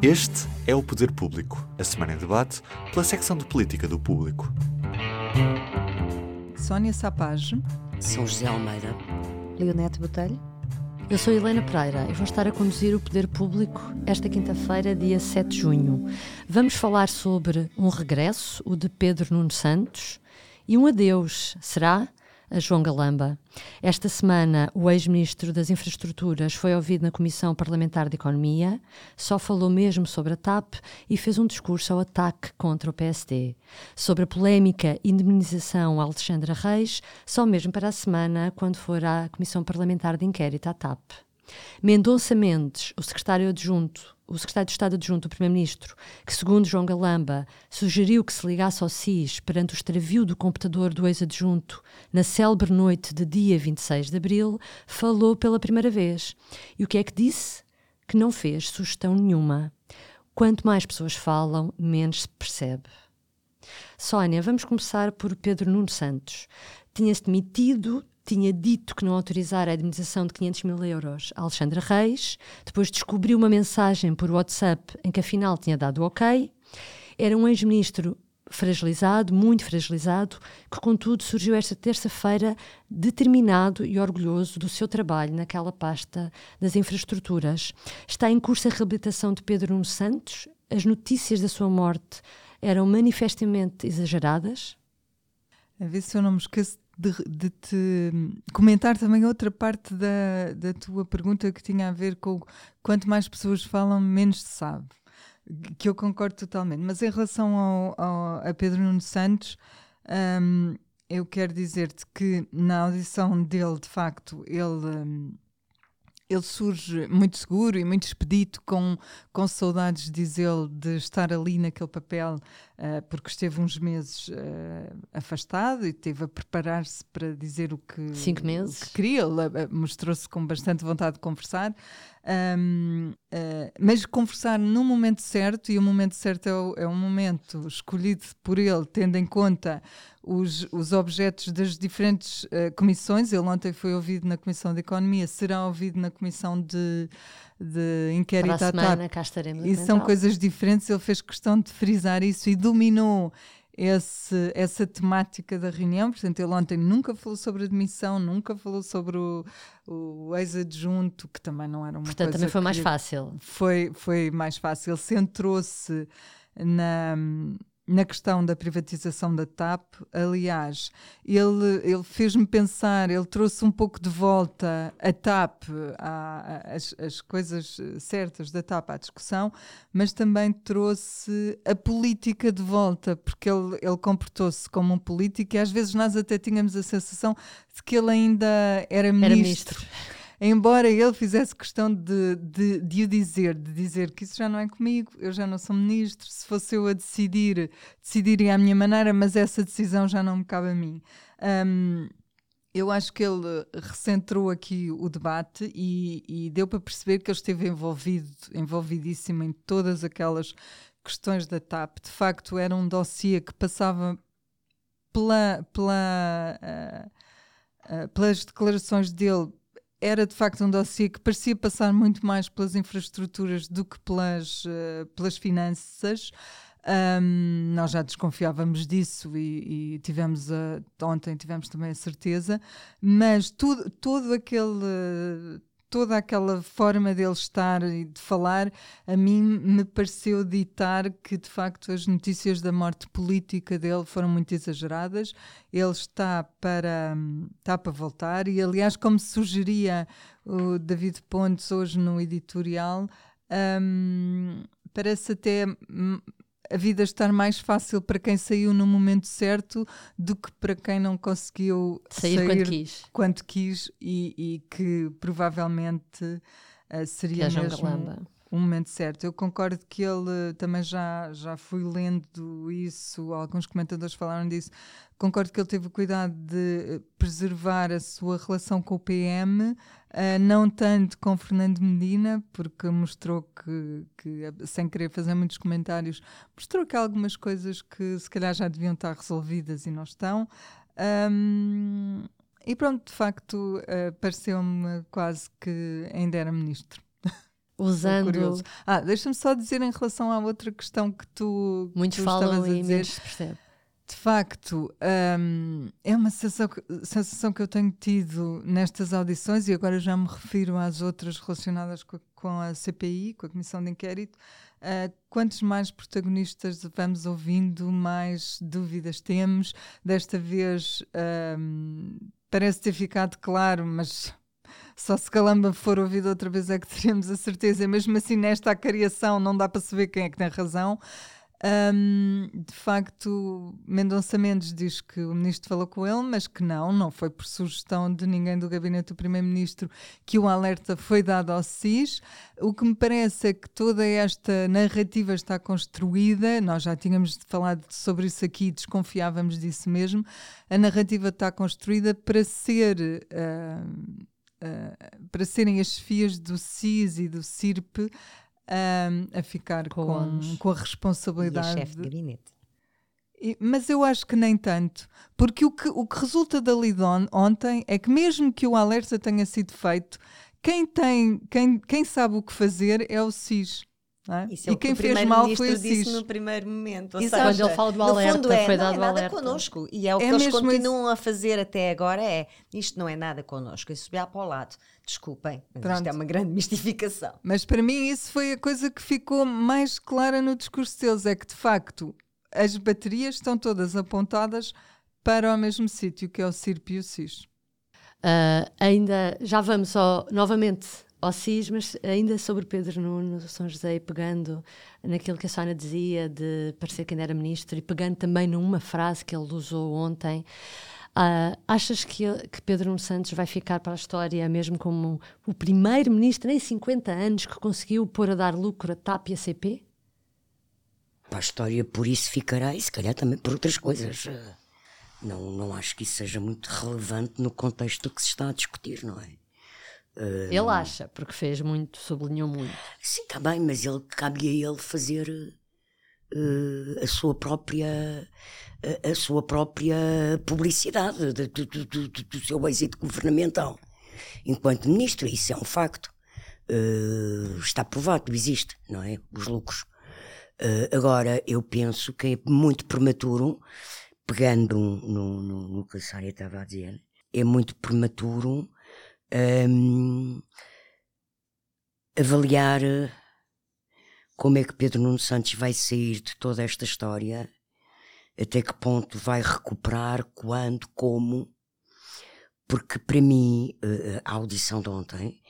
Este é o Poder Público, a semana em debate pela secção de política do Público. Sónia Sapage. São José Almeida. Leonete Botelho. Eu sou Helena Pereira e vou estar a conduzir o Poder Público esta quinta-feira, dia 7 de junho. Vamos falar sobre um regresso, o de Pedro Nuno Santos, e um adeus, será? João Galamba. Esta semana, o ex-ministro das Infraestruturas foi ouvido na Comissão Parlamentar de Economia, só falou mesmo sobre a TAP e fez um discurso ao ataque contra o PSD. Sobre a polémica indemnização a Alexandra Reis, só mesmo para a semana, quando for à Comissão Parlamentar de Inquérito à TAP. Mendonça Mendes, o secretário adjunto o secretário de Estado adjunto do Primeiro-Ministro, que, segundo João Galamba, sugeriu que se ligasse ao SIS perante o extravio do computador do ex-adjunto na célebre noite de dia 26 de abril, falou pela primeira vez. E o que é que disse? Que não fez sugestão nenhuma. Quanto mais pessoas falam, menos se percebe. Sónia, vamos começar por Pedro Nuno Santos. Tinha-se demitido tinha dito que não autorizara a indemnização de 500 mil euros a Alexandra Reis, depois descobriu uma mensagem por WhatsApp em que afinal tinha dado ok. Era um ex-ministro fragilizado, muito fragilizado, que contudo surgiu esta terça-feira determinado e orgulhoso do seu trabalho naquela pasta das infraestruturas. Está em curso a reabilitação de Pedro Nuno Santos. As notícias da sua morte eram manifestamente exageradas. A ver se eu não me esqueço de, de, te comentar também outra parte da, da tua pergunta que tinha a ver com quanto mais pessoas falam, menos se sabe. Que eu concordo totalmente. Mas em relação ao, ao a Pedro Nuno Santos, um, eu quero dizer-te que na audição dele, de facto, ele. Um, ele surge muito seguro e muito expedito, com, com saudades, diz ele, de estar ali naquele papel, uh, porque esteve uns meses uh, afastado e teve a preparar-se para dizer o que, Cinco meses. Que queria. Ele uh, mostrou-se com bastante vontade de conversar. Um, mas conversar no momento certo, e o momento certo é, o, é um momento escolhido por ele, tendo em conta os, os objetos das diferentes uh, comissões. Ele ontem foi ouvido na Comissão de Economia, será ouvido na Comissão de, de Inquérito Para a semana, cá estaremos. E são coisas diferentes. Ele fez questão de frisar isso e dominou esse, essa temática da reunião. Portanto, ele ontem nunca falou sobre admissão, nunca falou sobre o, o ex-adjunto, que também não era uma Portanto, coisa. também foi mais fácil. Foi, foi mais fácil. Ele centrou-se na na questão da privatização da TAP, aliás, ele, ele fez-me pensar, ele trouxe um pouco de volta a TAP, a, a, as, as coisas certas da TAP à discussão, mas também trouxe a política de volta, porque ele, ele comportou-se como um político e às vezes nós até tínhamos a sensação de que ele ainda era ministro. Era ministro embora ele fizesse questão de, de, de, o dizer, de dizer que isso já não é comigo, eu já não sou ministro, se fosse eu a decidir, decidiria à minha maneira, mas essa decisão já não me cabe a mim. Um, eu acho que ele recentrou aqui o debate e, e, deu para perceber que ele esteve envolvido, envolvidíssimo em todas aquelas questões da TAP. De facto, era um dossiê que passava pela, pela, uh, uh, pelas declarações dele era de facto um dossiê que parecia passar muito mais pelas infraestruturas do que pelas, uh, pelas finanças. Um, nós já desconfiávamos disso e, e tivemos a, ontem tivemos também a certeza, mas tudo, todo aquele toda aquela forma dele estar e de falar, a mim me pareceu ditar que de facto as notícias da morte política dele foram muito exageradas. Ele está para, está para voltar, e aliás, como sugeria o David Pontes hoje no editorial, um, parece até a vida estar mais fácil para quem saiu no momento certo do que para quem não conseguiu sair, sair quando quis, quando quis e, e que provavelmente uh, seria que mesmo um momento certo. Eu concordo que ele também já, já fui lendo isso, alguns comentadores falaram disso. Concordo que ele teve o cuidado de preservar a sua relação com o PM, uh, eh, não tanto com Fernando Medina, porque mostrou que, que, sem querer fazer muitos comentários, mostrou que há algumas coisas que se calhar já deviam estar resolvidas e não estão. Um, e pronto, de facto, uh, pareceu-me quase que ainda era ministro. Usando. Ah, deixa-me só dizer em relação à outra questão que tu. Muitos tu falam a e menos se percebe. De facto, um, é uma sensação, sensação, que eu tenho tido nestas audições, e agora já me refiro às outras relacionadas com a, com a CPI, com a Comissão de Inquérito. Uh, quantos mais protagonistas vamos ouvindo, mais dúvidas temos. Desta vez um, parece ter ficado claro, mas só se Calamba for ouvido outra vez é que teremos a certeza. Mesmo assim, nesta acariação, não dá para saber quem é que tem razão. Um, de facto, Mendonça Mendes diz que o ministro falou com ele, mas que não, não foi por sugestão de ninguém do gabinete do primeiro-ministro que o alerta foi dado ao SIS. O que me parece é que toda esta narrativa está construída, nós já tínhamos falado sobre isso aqui, desconfiávamos disso mesmo. A narrativa está construída para ser. Uh, uh, para serem as chefias do SIS e do CIRP um, a ficar com, com, com a responsabilidade. E chefe de gabinete. E, mas eu acho que nem tanto, porque o que, o que resulta dali de on, ontem é que, mesmo que o alerta tenha sido feito, quem, tem, quem, quem sabe o que fazer é o SIS. É? Isso é e quem que fez mal foi o disse no primeiro momento. Ou Exato. Seja, Quando ele fala do alerta, fundo é, foi não dado é nada alerta. connosco. E é o que é eles continuam isso. a fazer até agora é, isto não é nada connosco, isso subir para o lado. Desculpem, mas isto é uma grande mistificação. Mas para mim isso foi a coisa que ficou mais clara no discurso deles, é que de facto as baterias estão todas apontadas para o mesmo sítio, que é o CIRP e o SIS. Uh, ainda, já vamos só novamente ao SIS, mas ainda sobre Pedro Nuno São José, pegando naquilo que a Sónia dizia de parecer que ainda era ministro e pegando também numa frase que ele usou ontem, uh, achas que, que Pedro Nuno Santos vai ficar para a história mesmo como o primeiro ministro em 50 anos que conseguiu pôr a dar lucro a TAP e a CP? Para a história por isso ficará e se calhar também por outras coisas. Não, não acho que isso seja muito relevante no contexto que se está a discutir, não é? Ele acha, porque fez muito, sublinhou muito. Sim, está bem, mas ele cabe a ele fazer uh, a sua própria a, a, sua própria publicidade do, do, do, do, seu êxito governamental enquanto ministro, isso é um facto. Uh, está provado, existe, não é? Os lucros. Uh, agora, eu penso que é muito prematuro, pegando no, no, no que a Sária estava a dizer, é muito prematuro um, avaliar eh, como é que Pedro Nuno Santos vai sair de toda esta história, até que ponto vai recuperar, quando, como. Porque para mim, eh, a audição de ontem,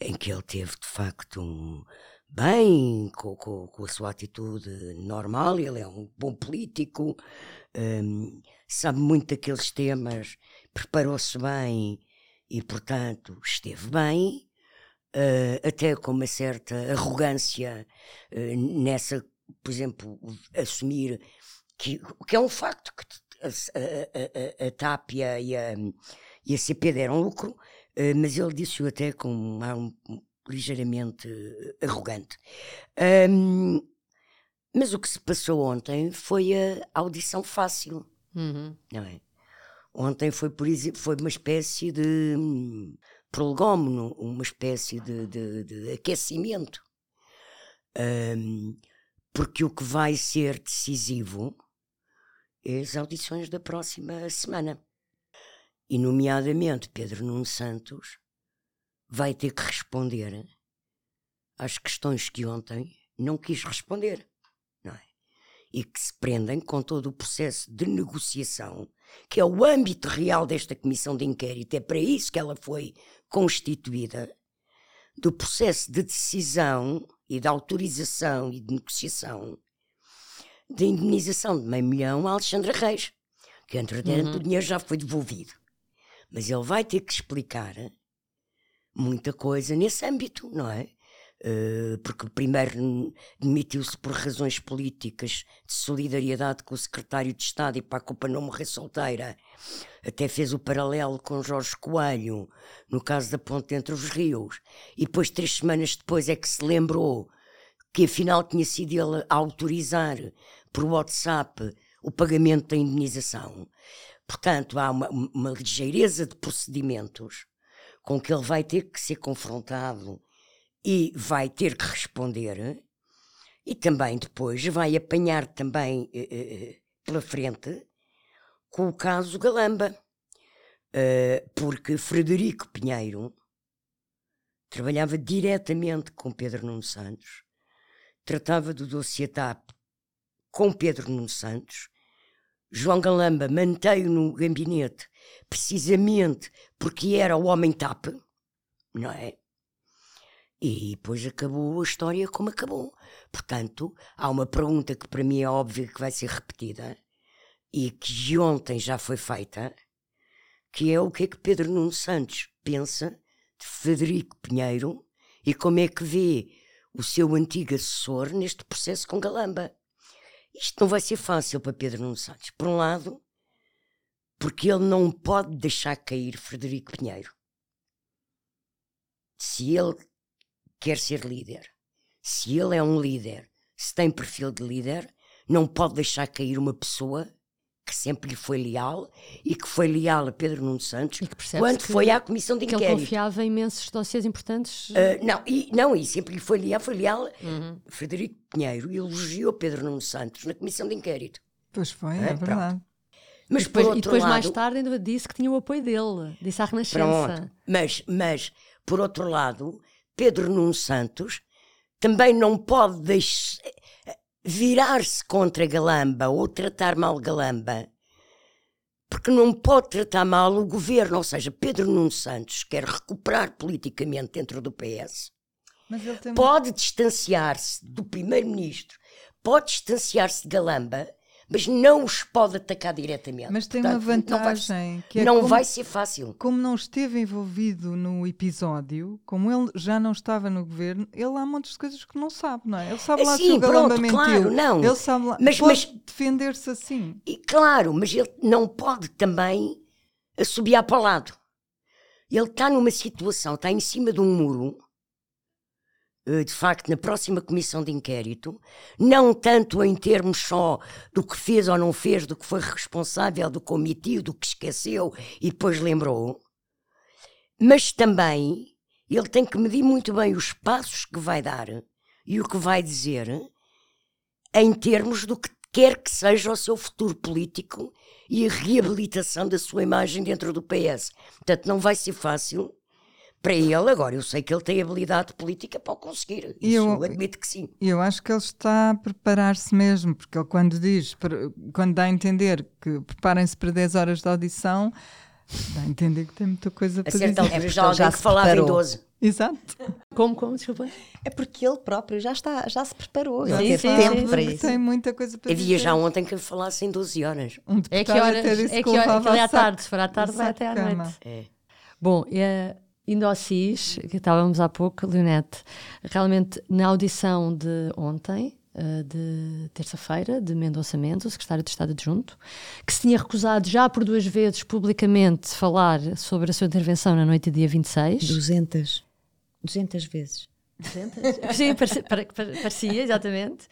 em que ele teve de facto um, bem, com, com, com, a sua atitude normal, ele é um bom político, um, sabe muito daqueles temas, preparou-se bem e, portanto, esteve bem, uh, até com uma certa arrogância uh, nessa, por exemplo, assumir que, que é um facto que a, a, a, a e a, e a, CP deram lucro, uh, mas ele disse-o até com um, um, ligeiramente arrogante. Um, mas o que se passou ontem foi a audição fácil, uhum. não é? Ontem foi, por exemplo, foi uma espécie de hum, prolegómeno, uma espécie de, de, de aquecimento. Um, porque o que vai ser decisivo é as audições da próxima semana. E, nomeadamente, Pedro Nuno Santos vai ter que responder às questões que ontem não quis responder, não é? E que se prendem com todo o processo de negociação que é o âmbito real desta comissão de inquérito, é para isso que ela foi constituída, do processo de decisão e de autorização e de negociação de indemnização de meio milhão a Alexandre Reis, que entretanto uhum. o dinheiro já foi devolvido. Mas ele vai ter que explicar muita coisa nesse âmbito, não é? Eh, porque primeiro demitiu-se por razões políticas de solidariedade com o secretário de Estado e para a culpa não morrer solteira. Até fez o paralelo com Jorge Coelho, no caso da ponte entre os rios. E depois, três semanas depois, é que se lembrou que afinal tinha sido ele a autorizar por WhatsApp o pagamento da indenização. Portanto, há uma, uma ligeireza de procedimentos com que ele vai ter que ser confrontado e vai ter que responder e também depois vai apanhar também eh, eh, pela frente com o caso Galamba, porque Frederico Pinheiro trabalhava diretamente com Pedro Nuno Santos, tratava do dossiê TAP com Pedro Nuno Santos, João Galamba manteve-o no gabinete precisamente porque era o homem TAP, não é? E depois acabou a história como acabou. Portanto, há uma pergunta que para mim é óbvia que vai ser repetida e que ontem já foi feita, que é o que é que Pedro Nuno Santos pensa de Frederico Pinheiro e como é que vê o seu antigo assessor neste processo com Galamba. Isto não vai ser fácil para Pedro Nuno Santos. Por um lado, porque ele não pode deixar cair Frederico Pinheiro. Se ele quer ser líder, se ele é um líder, se tem perfil de líder, não pode deixar cair uma pessoa que sempre lhe foi leal e que foi leal a Pedro Nuno Santos quando que, foi à comissão de inquérito. Que ele confiava em imensos dossiês importantes. Uh, não, e, não, e sempre lhe foi leal, foi leal uhum. Frederico Pinheiro elogiou Pedro Nuno Santos na comissão de inquérito. Pois foi, é, é verdade. Mas e depois, e depois lado, mais tarde ainda disse que tinha o apoio dele, disse à Renascença. Pronto, mas, mas, por outro lado, Pedro Nuno Santos também não pode virar-se contra Galamba ou tratar mal Galamba, porque não pode tratar mal o governo, ou seja, Pedro Nuno Santos quer recuperar politicamente dentro do PS. Pode distanciar-se do primeiro-ministro, pode distanciar-se de Galamba mas não os pode atacar diretamente. Mas tem Portanto, uma vantagem não vai, que é não como, vai ser fácil. Como não esteve envolvido no episódio, como ele já não estava no governo, ele há muitas coisas que não sabe, não é? Ele sabe lá Sim, se o Galamba mentiu. Claro, não. Ele sabe lá, mas, pode defender-se assim. E, claro, mas ele não pode também assobiar para o lado. Ele está numa situação, está em cima de um muro eh, de facto, na próxima comissão de inquérito, não tanto em termos só do que fez ou não fez, do que foi responsável, do que omitiu, do que esqueceu e depois lembrou, mas também ele tem que medir muito bem os passos que vai dar e o que vai dizer em termos do que quer que seja o seu futuro político e a reabilitação da sua imagem dentro do PS. Portanto, não vai ser fácil para ele, agora eu sei que ele tem habilidade política para o conseguir. Isso eu, eu admito que sim. Eu acho que ele está a preparar-se mesmo, porque ele quando diz, quando dá a entender que preparem-se para 10 horas de audição, dá a entender que tem muita coisa a para dizer. É já alguém que falava preparou. em 12. Exato. Como, como, desculpa? É porque ele próprio já, está, já se preparou. Já teve tempo para isso. Tem muita coisa para Havia dizer. já ontem que falasse em 12 horas. Um é que horas? É que, hora, que é à tarde. Se for à tarde, vai até à noite. É. Bom, é, Indo ao SIS, que estávamos há pouco, Leonete, realmente na audição de ontem, eh, de terça-feira, de Mendonça Mendes, o secretário de Estado adjunto, que se tinha recusado já por duas vezes publicamente falar sobre a sua intervenção na noite do dia 26. 200. 200 vezes. 200? Sim, parecia, parecia exatamente.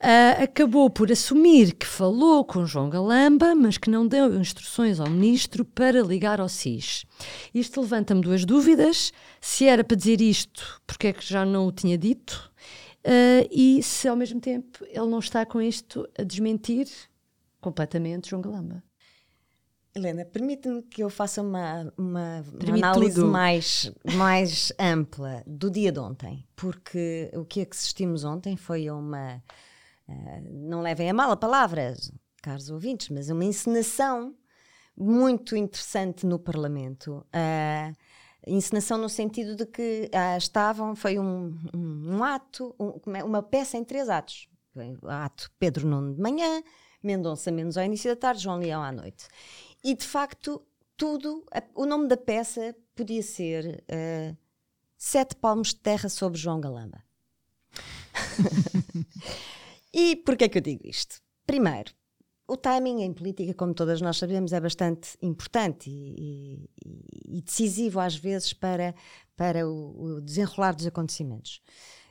Uh, acabou por assumir que falou com João Galamba, mas que não deu instruções ao ministro para ligar ao SIS. Isto levanta-me duas dúvidas: se era para dizer isto, porque é que já não o tinha dito, uh, e se ao mesmo tempo ele não está com isto a desmentir completamente João Galamba. Helena, permite-me que eu faça uma, uma, uma análise mais, mais ampla do dia de ontem, porque o que assistimos ontem foi uma ah, não levem a mal a palavra, caros ouvintes, mas uma encenação muito interessante no Parlamento. Uh, encenação no sentido de que uh, estavam, foi um, um, um ato, um, é, uma peça em três atos. O ato Pedro Nuno de manhã, Mendonça menos ao início da tarde, João Leão à noite. E de facto, tudo, a, o nome da peça podia ser uh, Sete Palmos de Terra sobre João Galamba. E porquê é que eu digo isto? Primeiro, o timing em política, como todas nós sabemos, é bastante importante e, e, e decisivo às vezes para, para o, o, desenrolar dos acontecimentos.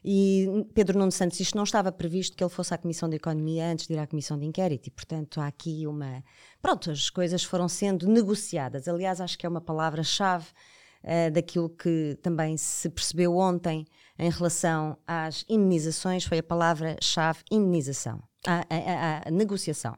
E Pedro Nuno Santos, isto não estava previsto que ele fosse à Comissão de Economia antes de ir à Comissão de Inquérito e, portanto, há aqui uma. Pronto, as coisas foram sendo negociadas. Aliás, acho que é uma palavra-chave uh, daquilo que também se percebeu ontem em relação às indenizações foi a palavra-chave indenização, a, a, a, negociação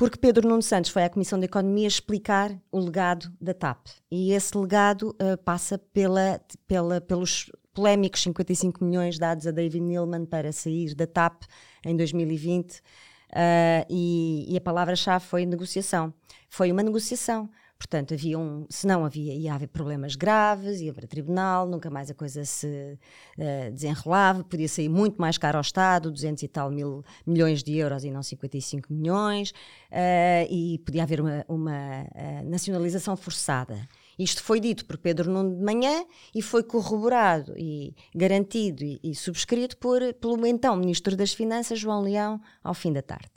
porque Pedro Nuno Santos foi à Comissão de Economia explicar o legado da TAP. E esse legado uh, passa pela, pela, pelos polémicos 55 milhões dados a David Neilman para sair da TAP em 2020. Uh, eh, e, e a palavra-chave foi negociação. Foi uma negociação. Portanto, havia um, se não havia, ia haver problemas graves, ia para tribunal, nunca mais a coisa se uh, desenrolava, podia sair muito mais caro ao Estado, 200 e tal mil milhões de euros e não 55 milhões, uh, e podia haver uma, uma uh, nacionalização forçada. Isto foi dito por Pedro Nuno de manhã e foi corroborado e garantido e, e subscrito por, pelo então Ministro das Finanças, João Leão, ao fim da tarde.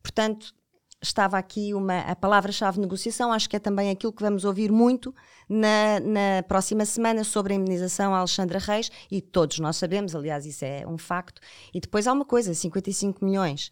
Portanto, estava aqui uma, a palavra-chave negociação, acho que é também aquilo que vamos ouvir muito na, na próxima semana sobre a imunização a Alexandra Reis, e todos nós sabemos, aliás, isso é um facto. E depois há uma coisa: 55 milhões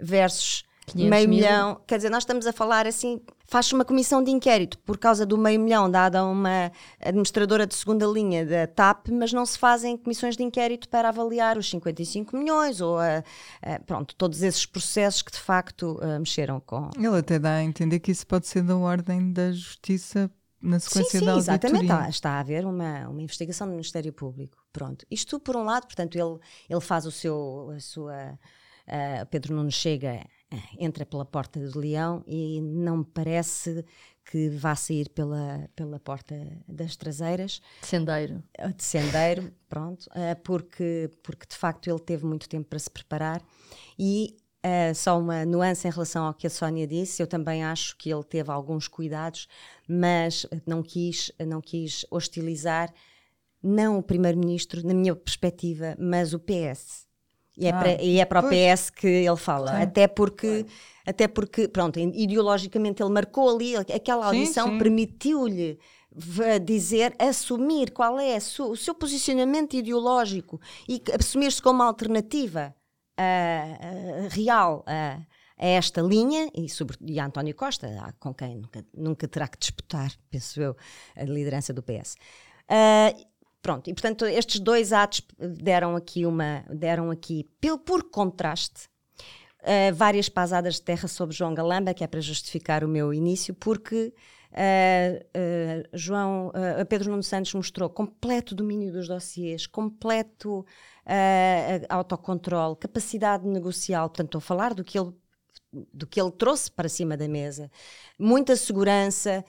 versus meio mil. milhão. Quer dizer, nós estamos a falar assim, faz uma comissão de inquérito por causa do meio milhão dado a uma administradora de segunda linha da TAP, mas não se fazem comissões de inquérito para avaliar os 55 milhões ou a, a, pronto, todos esses processos que de facto a, mexeram com. Ele até dá a entender que isso pode ser da ordem da justiça na sequência sim, sim, da exatamente. Está, está, a haver uma, uma investigação do Ministério Público. Pronto. Isto por um lado, portanto, ele, ele faz o seu, a sua. Uh, Pedro Nuno chega entra pela porta do leão e não me parece que vá sair pela, pela porta das traseiras. De sendeiro. Ah, de sendeiro, pronto, ah, porque, porque de facto ele teve muito tempo para se preparar e Uh, só uma nuance em relação ao que a Sónia disse, eu também acho que ele teve alguns cuidados, mas não quis, não quis hostilizar não o Primeiro-Ministro, na minha perspectiva, mas o PS. E é, ah, para, e é para o PS que ele fala. Sim. Até porque, até porque, pronto, ideologicamente ele marcou ali, aquela audição permitiu-lhe dizer, assumir qual é o seu posicionamento ideológico e assumir-se como alternativa uh, uh, real a, a, esta linha e, sobre, e a António Costa, com quem nunca, nunca terá que disputar, penso eu, a liderança do PS. Uh, Pronto, e portanto estes dois atos deram aqui uma, deram aqui, por contraste, uh, várias pasadas de terra sobre João Galamba, que é para justificar o meu início, porque uh, uh, João, Pedro Nuno Santos mostrou completo domínio dos dossiês, completo autocontrole, capacidade negocial, portanto estou a falar do que ele do que ele trouxe para cima da mesa, muita segurança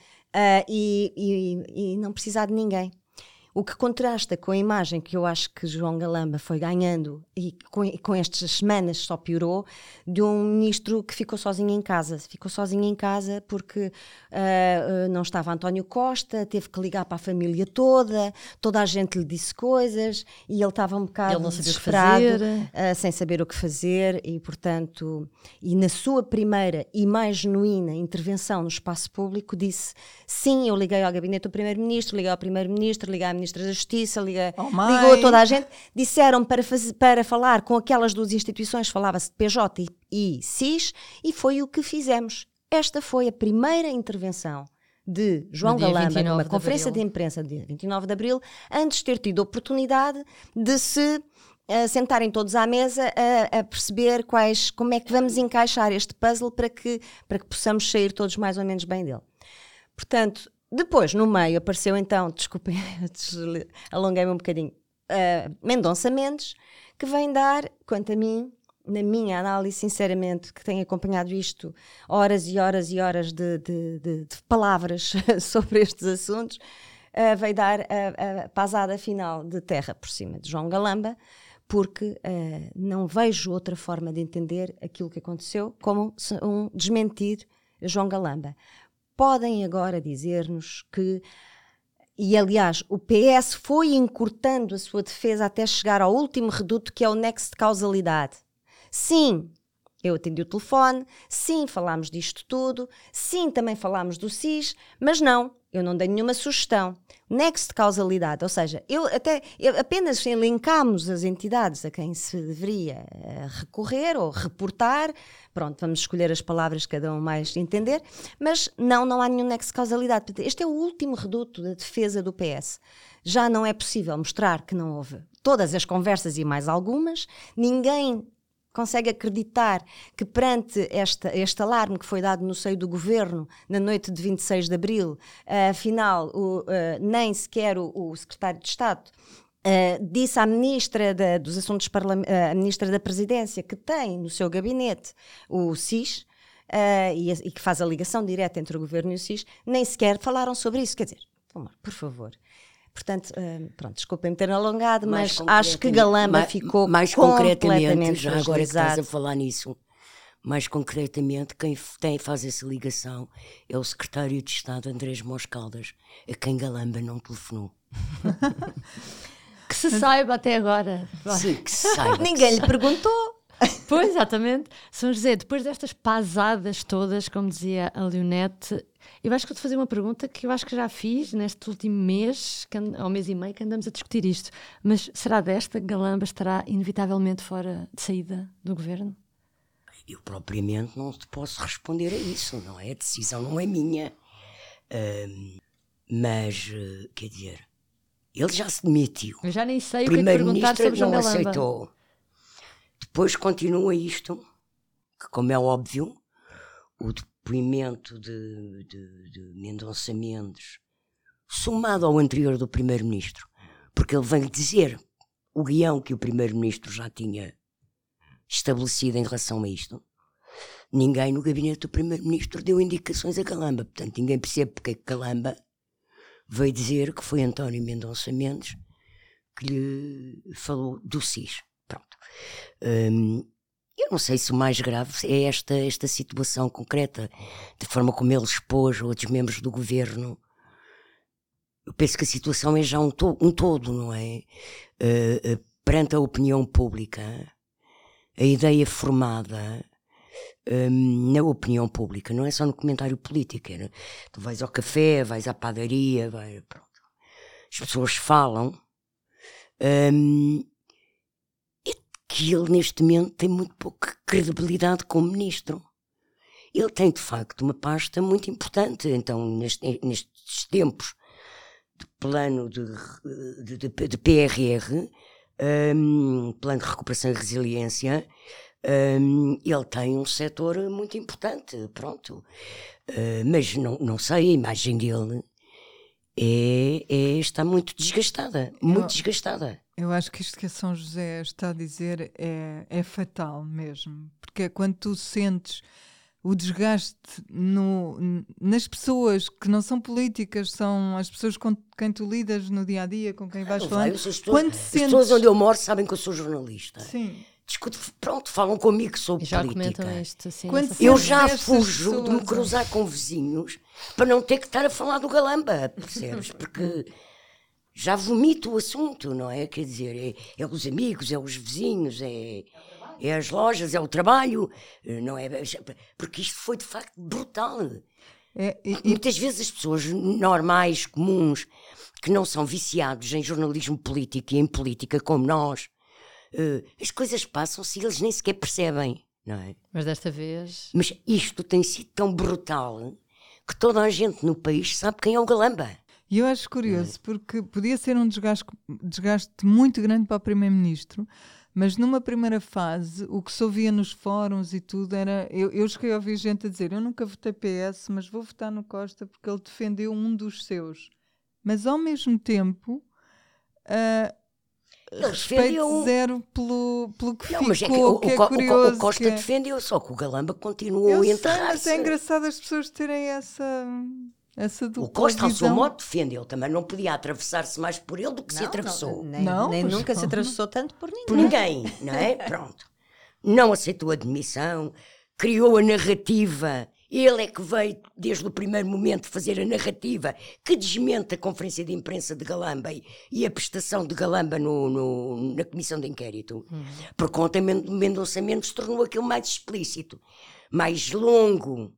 e, e, e não precisar de ninguém. O que contrasta com a imagem que eu acho que João Galamba foi ganhando e com, com estas semanas só piorou, de um ministro que ficou sozinho em casa. Ficou sozinho em casa porque uh, não estava António Costa, teve que ligar para a família toda, toda a gente lhe disse coisas e ele estava um bocado desesperado, uh, sem saber o que fazer e, portanto, e na sua primeira e mais genuína intervenção no espaço público disse sim, eu liguei ao gabinete do primeiro-ministro, liguei ao primeiro-ministro, liguei à Ministra da Justiça, liga, oh, ligou a toda a gente, disseram para, fazer, para falar com aquelas duas instituições, falava-se de PJ e, e CIS, e foi o que fizemos. Esta foi a primeira intervenção de João Galamba numa conferência de, de imprensa de 29 de Abril, antes de ter tido a oportunidade de se uh, sentarem todos à mesa a, a, perceber quais, como é que vamos encaixar este puzzle para que, para que possamos sair todos mais ou menos bem dele. Portanto, depois, no meio, apareceu então, desculpem, alonguei-me um bocadinho, uh, Mendonça Mendes, que vem dar, quanto a mim, na minha análise, sinceramente, que tenho acompanhado isto, horas e horas e horas de, de, de, de palavras sobre estes assuntos, uh, dar a, a pasada final de terra por cima de João Galamba, porque uh, não vejo outra forma de entender aquilo que aconteceu como um desmentir João Galamba podem agora dizer-nos que. E aliás, o PS foi encurtando a sua defesa até chegar ao último reduto, que é o nexo de causalidade. Sim, eu atendi o telefone, sim, falámos disto tudo, sim, também falámos do SIS, mas não, eu não dei nenhuma sugestão. Nexo de causalidade, ou seja, eu até eu apenas elencamos as entidades a quem se deveria uh, recorrer ou reportar. Pronto, vamos escolher as palavras que cada um mais entender, mas não, não há nenhum nexo de causalidade. Este é o último reduto da defesa do PS. Já não é possível mostrar que não houve todas as conversas e mais algumas, ninguém consegue acreditar que perante esta, este alarme que foi dado no seio do governo na noite de 26 de abril, uh, afinal, o, uh, nem sequer o, o, secretário de Estado Uh, disse à ministra da, dos Assuntos a ministra da Presidência que tem no seu gabinete o SIS e, e, que faz a ligação direta entre o governo e o SIS, nem sequer falaram sobre isso. Quer dizer, por favor. Portanto, pronto, desculpem-me ter alongado, mas acho que Galamba mais, ficou mais concretamente já agora que estás a falar nisso. Mais concretamente, quem tem, faz essa ligação é o secretário de Estado Andrés Moscaldas, a quem Galamba não telefonou. Que se saiba até agora. Sim, que se saiba. Ninguém lhe perguntou. Pois, exatamente. São José, depois destas pasadas todas, como dizia a Leonete, eu acho que vou-te fazer uma pergunta que eu acho que já fiz neste último mês, ou mês e meio, que andamos a discutir isto. Mas será desta que Galamba estará inevitavelmente fora de saída do governo? Eu propriamente não te posso responder a isso, não é? A decisão não é minha. Um, mas, eh, quer dizer, ele já se demitiu. Eu já nem sei o que é perguntar sobre João não aceitou. Depois continua isto, que como é óbvio, o depoimento de, de, de Mendonça Mendes, somado ao anterior do Primeiro-Ministro, porque ele vem dizer o guião que o Primeiro-Ministro já tinha estabelecido em relação a isto. Ninguém no gabinete do Primeiro-Ministro deu indicações a Calamba, portanto ninguém percebe porque é Calamba veio dizer que foi António Mendonça Mendes que lhe falou do SIS. Pronto. Hum, eu não sei se o mais grave é esta, esta situação concreta, de forma como ele expôs outros membros do governo. Eu penso que a situação é já um, to um todo, não é? Uh, uh, perante a opinião pública, a ideia formada um, na opinião pública, não é só no comentário político. É, tu vais ao café, vais à padaria, vai, pronto. as pessoas falam. Um, que ele, neste momento, tem muito pouca credibilidade como ministro. Ele tem, de facto, uma pasta muito importante. Então, neste, nestes tempos de plano de, de, de, de PRR, um, plano de recuperação e resiliência, um, ele tem um setor muito importante, pronto. Uh, mas não, não sei, a imagem dele é, é, está muito desgastada, muito eu, desgastada. Eu acho que isto que a São José está a dizer é, é fatal mesmo, porque é quando tu sentes o desgaste no, nas pessoas que não são políticas, são as pessoas com quem tu lidas no dia a dia, com quem vais falar. As, pessoas, as sentes... pessoas onde eu moro sabem que eu sou jornalista. Sim discute, pronto, falam comigo sobre já política. Isto, assim, eu já fujo pessoas, de me cruzar com vizinhos para não ter que estar a falar do galamba, percebes? Porque já vomito o assunto, não é? Quer dizer, é, é os amigos, é os vizinhos, é, é as lojas, é o trabalho, não é? Porque isto foi de facto brutal. É, e, Muitas vezes as pessoas normais, comuns, que não são viciados em jornalismo político e em política como nós, uh, as coisas passam-se e eles nem sequer percebem, não é? Mas desta vez. Mas isto tem sido tão brutal que toda a gente no país sabe quem é o Galamba. E eu acho curioso, é? porque podia ser um desgaste, desgaste muito grande para o Primeiro-Ministro, mas numa primeira fase, o que se ouvia nos fóruns e tudo era. Eu, eu cheguei a ouvir gente a dizer: Eu nunca votei PS, mas vou votar no Costa porque ele defendeu um dos seus. Mas ao mesmo tempo, uh, respeito zero pelo, pelo que não, ficou, mas é que, o, que é o, curioso. O Costa é... defendeu, só que o Galamba continuou a enterrar-se. é engraçado as pessoas terem essa... Essa o Costa, ao seu modo, defendeu. Também não podia atravessar-se mais por ele do que não, se atravessou. Não, nem, não, nem nunca se atravessou tanto por ninguém. Por ninguém, não é? Pronto. Não aceitou a demissão, criou a narrativa ele é que veio, desde o primeiro momento, fazer a narrativa que desmente a conferência de imprensa de Galamba e, e a prestação de Galamba no, no, na comissão de inquérito. Uhum. Por conta, Mendonça Mendes tornou aquilo mais explícito, mais longo.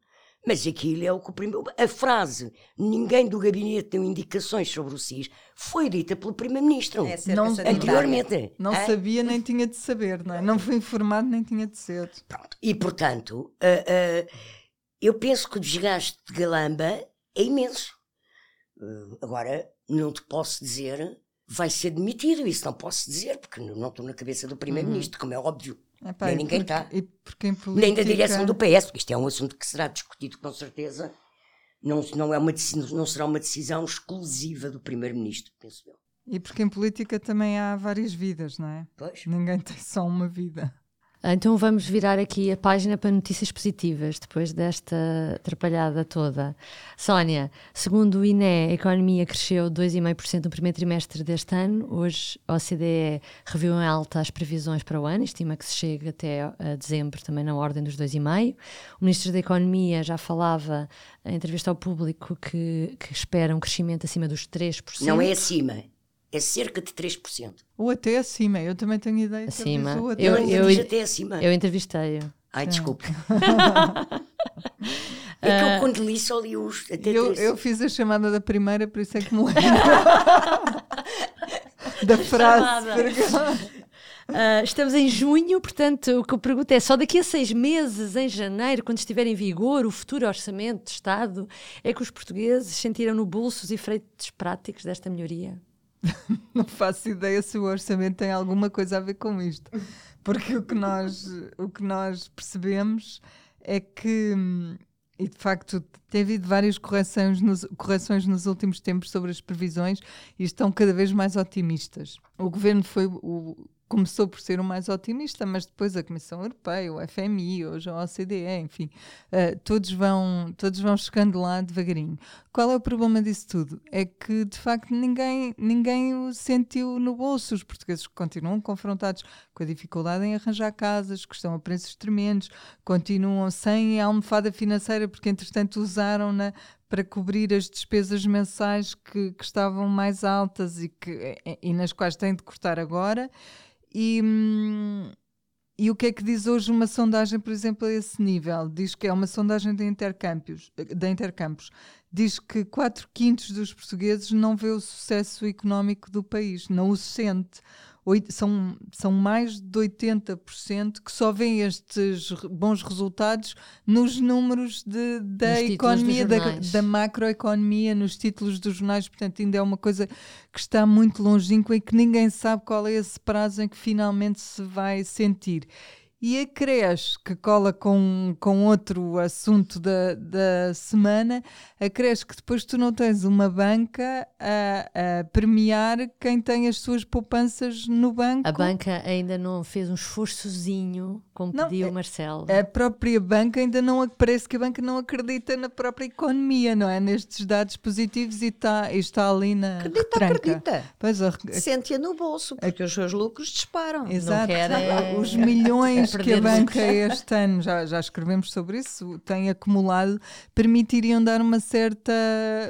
Mas aquilo é o que o primeiro. A frase ninguém do gabinete deu indicações sobre o SIS foi dita pelo Primeiro-Ministro. É não, anteriormente. Não é? sabia nem tinha de saber, não é? Não foi informado nem tinha de ser. Pronto. E portanto. Uh, uh, eu penso que o desgaste de Galamba é imenso. Uh, agora, não te posso dizer vai ser demitido. Isso não posso dizer, porque não estou na cabeça do Primeiro-Ministro, uhum. como é óbvio. Epá, Nem ninguém está. Política... Nem da direção do PS, porque isto é um assunto que será discutido com certeza. Não, não, é uma, não será uma decisão exclusiva do Primeiro-Ministro, penso eu. E porque em política também há várias vidas, não é? Pois. Ninguém tem só uma vida. Então vamos virar aqui a página para notícias positivas, depois desta atrapalhada toda. Sónia, segundo o INE, a economia cresceu 2,5% no primeiro trimestre deste ano. Hoje a OCDE reviu em alta as previsões para o ano, estima que se chegue até dezembro também na ordem dos 2,5%. O Ministro da Economia já falava em entrevista ao público que, que espera um crescimento acima dos 3%. Não é acima, é cerca de 3%. Ou até acima, eu também tenho ideia. Acima. Até eu, eu, eu, até acima. Eu entrevistei-o. Ai, desculpe. é que eu quando li só li os. Até eu, eu fiz a chamada da primeira, por isso é que me lembro. da frase. Uh, estamos em junho, portanto, o que eu pergunto é: só daqui a seis meses, em janeiro, quando estiver em vigor o futuro orçamento de Estado, é que os portugueses sentiram no bolso os efeitos práticos desta melhoria? não faço ideia se o orçamento tem alguma coisa a ver com isto. Porque o que nós, o que nós percebemos é que, e de facto, tem havido várias correções nos, correções nos últimos tempos sobre as previsões e estão cada vez mais otimistas. O governo foi o, começou por ser o mais otimista, mas depois a Comissão Europeia, o FMI, hoje a OCDE, enfim, uh, todos, vão, todos vão chegando lá devagarinho. Qual é o problema disso tudo? É que, de facto, ninguém, ninguém o sentiu no bolso. Os portugueses continuam confrontados com a dificuldade em arranjar casas, que estão a preços tremendos, continuam sem a almofada financeira, porque, entretanto, usaram-na para cobrir as despesas mensais que, que estavam mais altas e, que, e nas quais têm de cortar agora. E, hum, e o que é que diz hoje uma sondagem, por exemplo, a esse nível? Diz que é uma sondagem de intercâmbios, de intercampos. Diz que 4 quintos dos portugueses não vê o sucesso económico do país, não o sente são, são mais de 80% que só veem estes bons resultados nos números de, da nos economia, da, da, macroeconomia, nos títulos dos jornais. Portanto, ainda é uma coisa que está muito longínqua e que ninguém sabe qual é esse prazo em que finalmente se vai sentir. E a creche, que cola com, com outro assunto da, da semana, a creche que depois tu não tens uma banca a, a, premiar quem tem as suas poupanças no banco. A banca ainda não fez um esforçozinho, como não, pediu o Marcelo. A própria banca ainda não, parece que a banca não acredita na própria economia, não é? Nestes dados positivos e está, está ali na Acredita, retranca. acredita. Pois, a, Sente-a no bolso, porque a, os seus lucros disparam. Exato. Os milhões que a banca este ano, já, já escrevemos sobre isso, tem acumulado, permitiriam dar uma certa,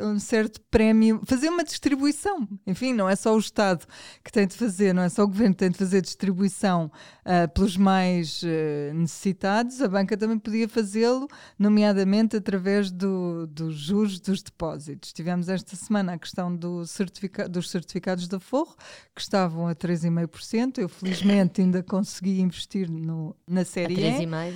um certo prémio, fazer uma distribuição. Enfim, não é só o Estado que tem de fazer, não é só o Governo que tem de fazer distribuição uh, pelos mais uh, necessitados, a banca também podia fazê-lo, nomeadamente através do, dos juros dos depósitos. Tivemos esta semana a questão do certifica dos certificados da Forro, que estavam a 3,5%. Eu, felizmente, ainda consegui investir no, na série a 3,5%.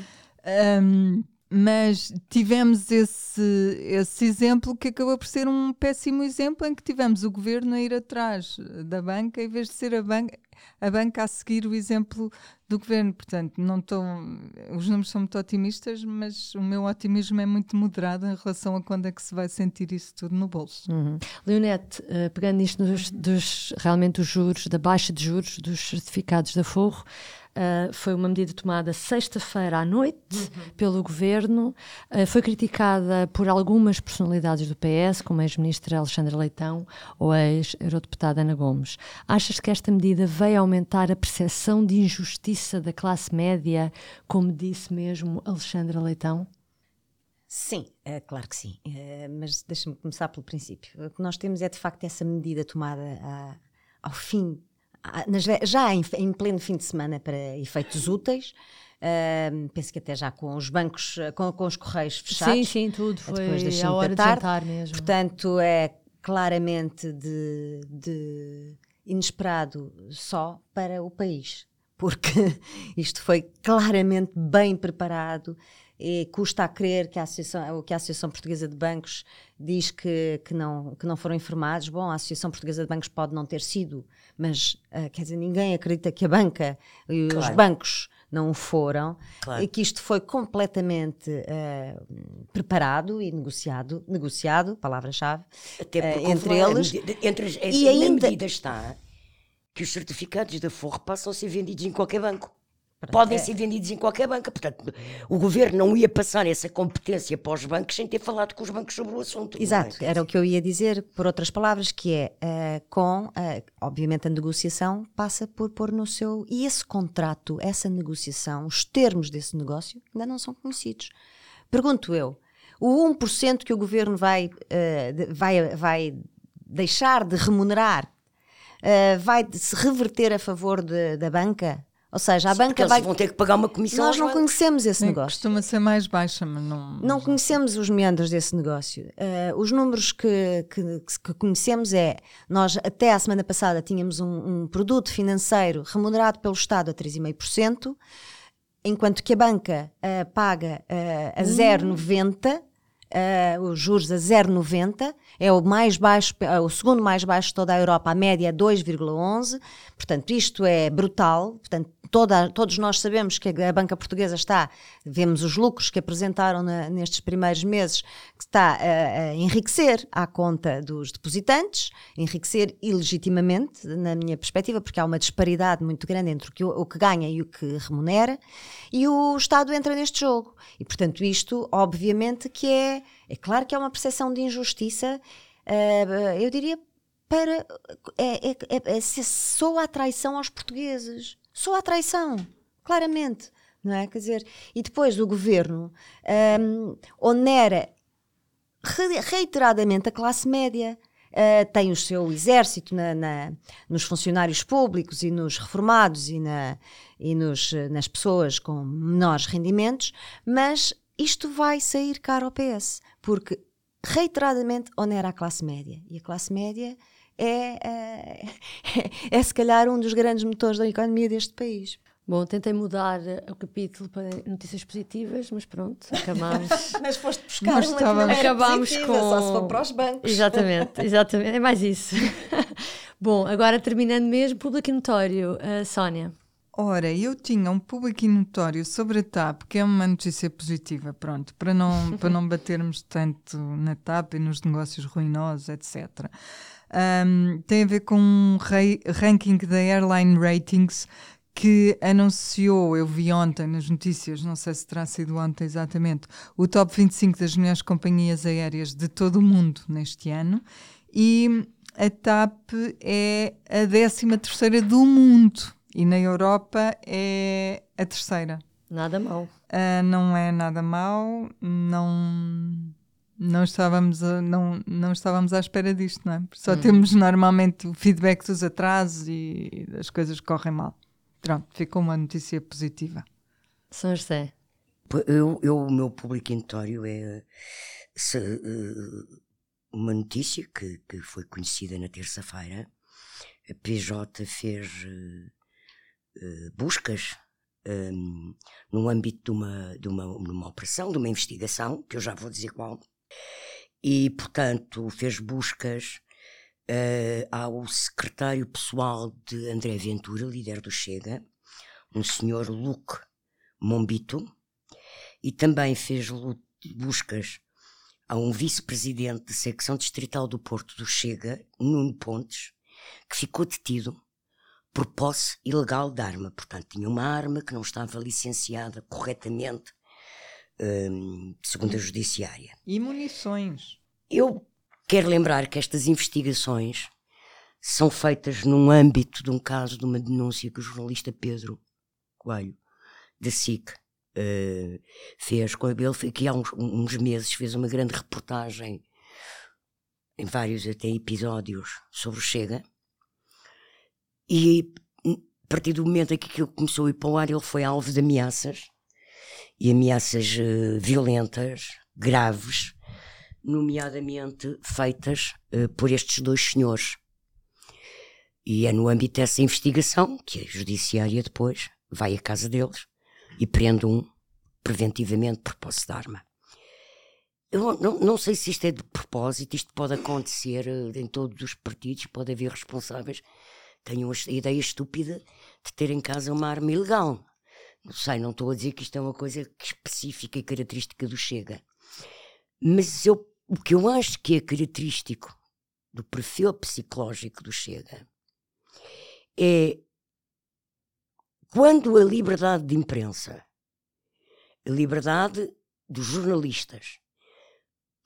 Um, mas tivemos esse, esse exemplo que acabou por ser um péssimo exemplo em que tivemos o governo a ir atrás da banca em vez de ser a banca, a banca a seguir o exemplo do governo. Portanto, não tô, os números são muito otimistas, mas o meu otimismo é muito moderado em relação a quando é que se vai sentir isso tudo no bolso. Uhum. Leonete, uh, pegando nisto dos, dos, realmente os juros, da baixa de juros dos certificados da Forro, Uh, foi uma medida tomada sexta-feira à noite uhum. pelo governo. Uh, foi criticada por algumas personalidades do PS, como a ex-ministra Alexandra Leitão ou a ex-eurodeputada Ana Gomes. Achas que esta medida veio aumentar a percepção de injustiça da classe média, como disse mesmo Alexandra Leitão? Sim, é, claro que sim. É, mas deixa-me começar pelo princípio. O que nós temos é de facto essa medida tomada a, ao fim já em, em, pleno fim de semana para efeitos úteis. Uh, penso que até já com os bancos, com, com os correios fechados. Sim, sim, tudo. Foi depois das a hora tarde. de jantar mesmo. Portanto, é claramente de, de inesperado só para o país. Porque isto foi claramente bem preparado e custa a crer que a Associação, que a Associação Portuguesa de Bancos diz que, que, não, que não foram informados. Bom, a Associação Portuguesa de Bancos pode não ter sido, mas uh, quer dizer, ninguém acredita que a banca e claro. os bancos não foram, claro. e que isto foi completamente uh, preparado e negociado, negociado, palavra-chave, uh, entre eles. Entre as, e ainda medida está que os certificados da Forre passam a ser vendidos em qualquer banco. Podem é. ser vendidos em qualquer banca. Portanto, o governo não ia passar essa competência para os bancos sem ter falado com os bancos sobre o assunto. É? Exato, é? era o que eu ia dizer, por outras palavras, que é uh, com, uh, obviamente, a negociação passa por pôr no seu. E esse contrato, essa negociação, os termos desse negócio ainda não são conhecidos. Pergunto eu, o 1% que o governo vai, uh, vai, vai deixar de remunerar vai se reverter a favor de, da banca? Ou seja, a banca vai. vão ter que pagar uma comissão. Nós não conhecemos esse Sim, negócio. Costuma ser mais baixa, mas não. Não conhecemos os meandros desse negócio. Uh, os números que, que, que, conhecemos é. Nós, até a semana passada, tínhamos um, um produto financeiro remunerado pelo Estado a 3,5%, enquanto que a banca uh, paga uh, a 0,90%. Hum. Uh, os juros a 0,90 é o mais baixo, é o segundo mais baixo de toda a Europa, a média é 2,11. Portanto, isto é brutal. Portanto, toda, todos nós sabemos que a banca portuguesa está, vemos os lucros que apresentaram na, nestes primeiros meses, que está a, a, enriquecer à conta dos depositantes, enriquecer ilegitimamente, na minha perspectiva, porque há uma disparidade muito grande entre o que, o que ganha e o que remunera, e o Estado entra neste jogo. E, portanto, isto, obviamente, que é, é claro que é uma percepção de injustiça, uh, eu diria para é, é, é, é a traição aos portugueses só a traição, claramente. Não é? Quer dizer, e depois o governo um, onera reiteradamente a classe média. Uh, tem o seu exército na, na, nos funcionários públicos e nos reformados e, na, e nos, nas pessoas com menores rendimentos, mas isto vai sair caro ao PS, porque reiteradamente onera a classe média. E a classe média é, é, é, se calhar um dos grandes motores da economia deste país. Bom, tentei mudar o capítulo para notícias positivas, mas pronto, acabamos. mas foste buscar mas uma acabamos com só se for para os bancos. Exatamente, exatamente, é mais isso. Bom, agora terminando mesmo, público e notório, uh, Sónia. Ora, eu tinha um público notório sobre a TAP, que é uma notícia positiva, pronto, para não, para não batermos tanto na TAP e nos negócios ruinosos, etc. Um, tem a ver com um ranking da Airline Ratings que anunciou, eu vi ontem nas notícias, não sei se terá sido ontem exatamente, o top 25 das melhores companhias aéreas de todo o mundo neste ano e a TAP é a 13 terceira do mundo e na Europa é a terceira. Nada mal. Uh, não é nada mal, não não estávamos, a, não, não estávamos à espera disto, não é? Só hum. temos normalmente o feedback dos atrasos e das coisas que correm mal. Pronto, ficou uma notícia positiva. São José. Eu, eu, o meu público notório é se, uh, uma notícia que, que foi conhecida na terça-feira. A PJ fez uh, uh, buscas um, no âmbito de uma, de, uma, de uma operação, de uma investigação, que eu já vou dizer qual, e, portanto, fez buscas uh, ao secretário pessoal de André Ventura, líder do Chega, um senhor Luke Mombito, e também fez buscas a um vice-presidente de secção distrital do Porto do Chega, Nuno Pontes, que ficou detido por posse ilegal de arma. Portanto, tinha uma arma que não estava licenciada corretamente um, segundo a Judiciária. E munições. Eu quero lembrar que estas investigações são feitas num âmbito de um caso de uma denúncia que o jornalista Pedro Coelho, da SIC, uh, fez com a Ele que há uns, uns meses fez uma grande reportagem em vários até episódios sobre o Chega e a partir do momento em que aquilo começou a ir para o ar ele foi alvo de ameaças e ameaças uh, violentas, graves, nomeadamente feitas uh, por estes dois senhores. E é no âmbito dessa investigação que a judiciária depois vai à casa deles e prende um preventivamente por posse de arma. Eu não, não, sei se isto é de propósito, isto pode acontecer eh, em todos os partidos, pode haver responsáveis que tenham a ideia estúpida de ter em casa uma arma ilegal. Não sei, não estou a dizer que isto é uma coisa específica e característica do Chega. Mas eu, o que eu acho que é característico do perfil psicológico do Chega é quando a liberdade de imprensa, a liberdade dos jornalistas,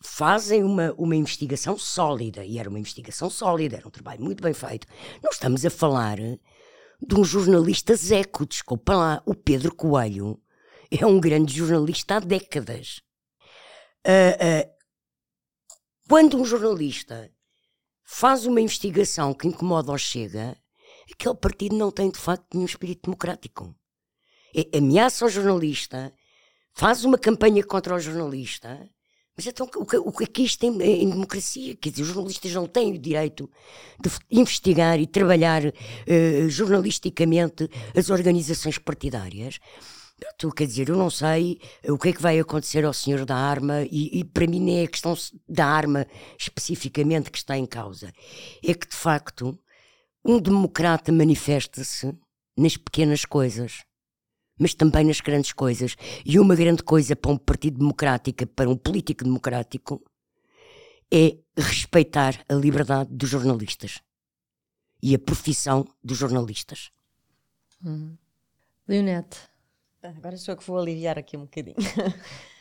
fazem uma, uma investigação sólida, e era uma investigação sólida, era um trabalho muito bem feito. Não estamos a falar de um jornalista zeco, desculpa lá, o Pedro Coelho é um grande jornalista há décadas. Uh, uh, quando um jornalista faz uma investigação que incomoda ou chega, aquele partido não tem de facto nenhum espírito democrático. É, ameaça o jornalista, faz uma campanha contra o jornalista mas então, o que, o que é que isto em, em democracia? Quer dizer, os jornalistas não têm o direito de investigar e trabalhar uh, jornalisticamente as organizações partidárias. Então, quer dizer, eu não sei o que é que vai acontecer ao senhor da arma, e, e para mim nem é a questão da arma especificamente que está em causa. É que, de facto, um democrata manifesta-se nas pequenas coisas mas também nas grandes coisas. E uma grande coisa para um partido democrático, para um político democrático, é respeitar a liberdade dos jornalistas e a profissão dos jornalistas. Uhum. Leonete. Agora sou eu que vou aliviar aqui um bocadinho.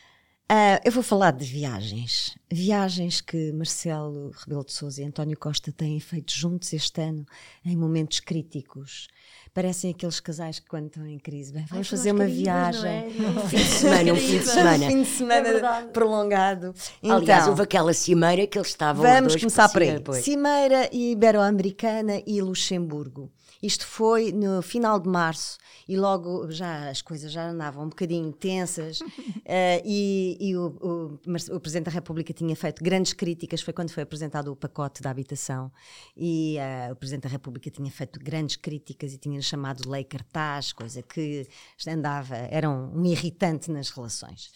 Uh, eu vou falar de viagens. Viagens que Marcelo Rebelo de Sousa e António Costa têm feito juntos este ano, em momentos críticos parecem aqueles casais que quando estão em crise, bem, vamos fazer uma viagem, é? um fim de semana, um fim de semana, um fim de semana é prolongado. Então, Aliás, houve aquela cimeira que eles estavam Vamos começar por aí. Cimeira Ibero-Americana e Luxemburgo. Isto foi no final de março e logo já as coisas já andavam um bocadinho tensas uh, e, e o, o, o, Presidente da República tinha feito grandes críticas, foi quando foi apresentado o pacote da habitação e uh, o Presidente da República tinha feito grandes críticas e tinha chamado lei cartaz, coisa que andava, era um, um irritante nas relações.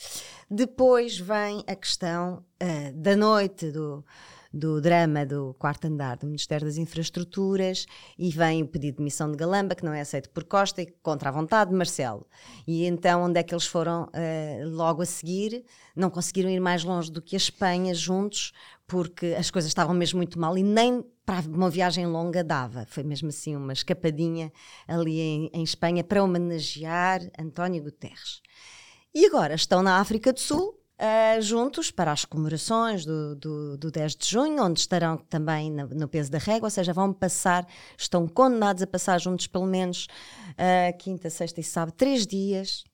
Depois vem a questão uh, da noite do do drama do quarto andar do Ministério das Infraestruturas e vem o pedido de missão de Galamba, que não é aceito por Costa e contra a vontade de Marcelo. E então, onde é que eles foram uh, logo a seguir? Não conseguiram ir mais longe do que a Espanha juntos, porque as coisas estavam mesmo muito mal e nem para uma viagem longa dava. Foi mesmo assim uma escapadinha ali em, em Espanha para homenagear António Guterres. E agora estão na África do Sul uh, juntos para as comemorações do, do, do 10 de junho, onde estarão também no, no, peso da régua, ou seja, vão passar, estão condenados a passar juntos pelo menos uh, quinta, sexta e sábado, três dias.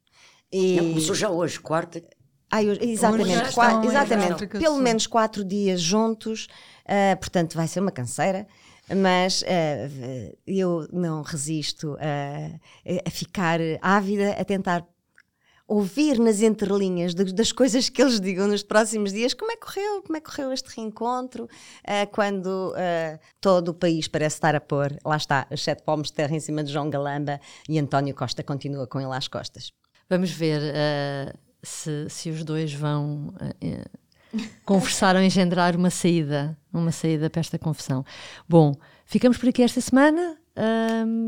E... Não, começou já hoje, quarta. Ai, exatamente, quatro, exatamente pelo menos quatro dias juntos, uh, portanto vai ser uma canseira mas uh, eu não resisto a, a, ficar ávida, a tentar ouvir nas entrelinhas de, das coisas que eles digam nos próximos dias como é que correu, como é que correu este reencontro, uh, quando uh, todo o país parece estar a pôr, lá está, as sete palmos de terra em cima de João Galamba e António Costa continua com ele às costas. Vamos ver uh, se, se os dois vão conversar ou engendrar uma saída, uma saída para esta confusão. Bom, ficamos por aqui esta semana.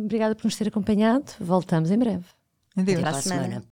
obrigada por nos ter acompanhado. Voltamos em breve. Adeus. Até para a semana.